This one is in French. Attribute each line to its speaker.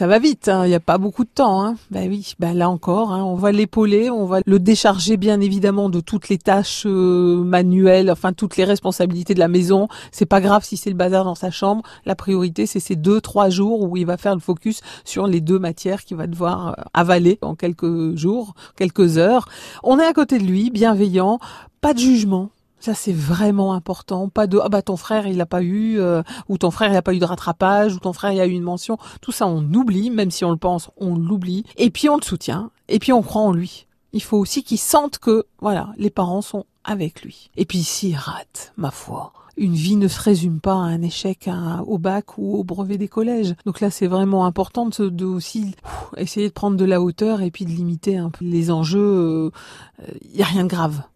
Speaker 1: ça va vite, hein, il n'y a pas beaucoup de temps. Hein. Ben oui, ben là encore, hein, on va l'épauler, on va le décharger bien évidemment de toutes les tâches euh, manuelles, enfin toutes les responsabilités de la maison. C'est pas grave si c'est le bazar dans sa chambre. La priorité, c'est ces deux, trois jours où il va faire le focus sur les deux matières qu'il va devoir euh, avaler en quelques jours, quelques heures. On est à côté de lui, bienveillant, pas de jugement ça c'est vraiment important. Pas de ah bah ton frère il a pas eu euh, ou ton frère il a pas eu de rattrapage ou ton frère il a eu une mention. Tout ça on oublie, même si on le pense, on l'oublie. Et puis on le soutient. Et puis on croit en lui. Il faut aussi qu'il sente que voilà les parents sont avec lui. Et puis s'il rate, ma foi, une vie ne se résume pas à un échec au bac ou au brevet des collèges. Donc là, c'est vraiment important de, aussi essayer de prendre de la hauteur et puis de limiter un peu les enjeux. Il euh, n'y a rien de grave.